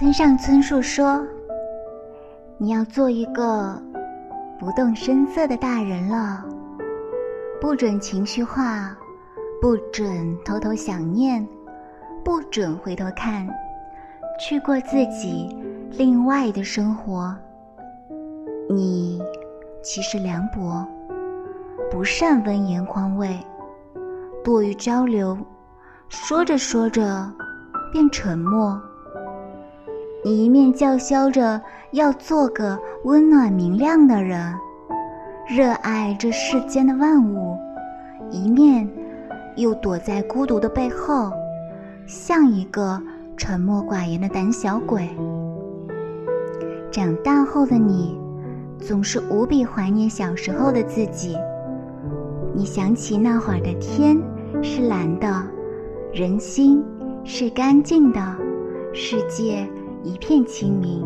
村上春树说：“你要做一个不动声色的大人了，不准情绪化，不准偷偷想念，不准回头看，去过自己另外的生活。你其实凉薄，不善温言宽慰，多于交流，说着说着便沉默。”你一面叫嚣着要做个温暖明亮的人，热爱这世间的万物，一面又躲在孤独的背后，像一个沉默寡言的胆小鬼。长大后的你，总是无比怀念小时候的自己。你想起那会儿的天是蓝的，人心是干净的，世界。一片清明，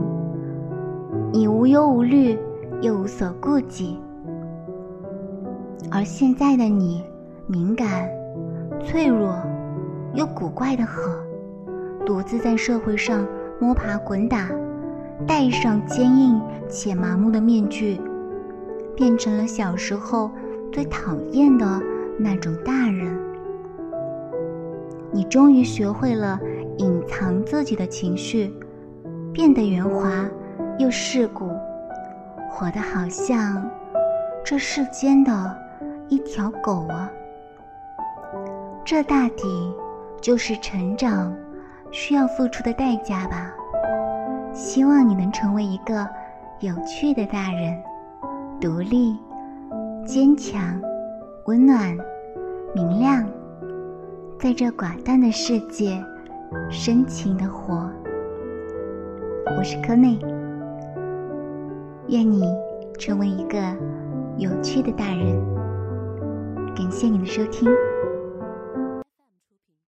你无忧无虑，又无所顾忌。而现在的你，敏感、脆弱，又古怪的很，独自在社会上摸爬滚打，戴上坚硬且麻木的面具，变成了小时候最讨厌的那种大人。你终于学会了隐藏自己的情绪。变得圆滑又世故，活得好像这世间的一条狗啊！这大抵就是成长需要付出的代价吧。希望你能成为一个有趣的大人，独立、坚强、温暖、明亮，在这寡淡的世界深情的活。我是柯内，愿你成为一个有趣的大人。感谢你的收听。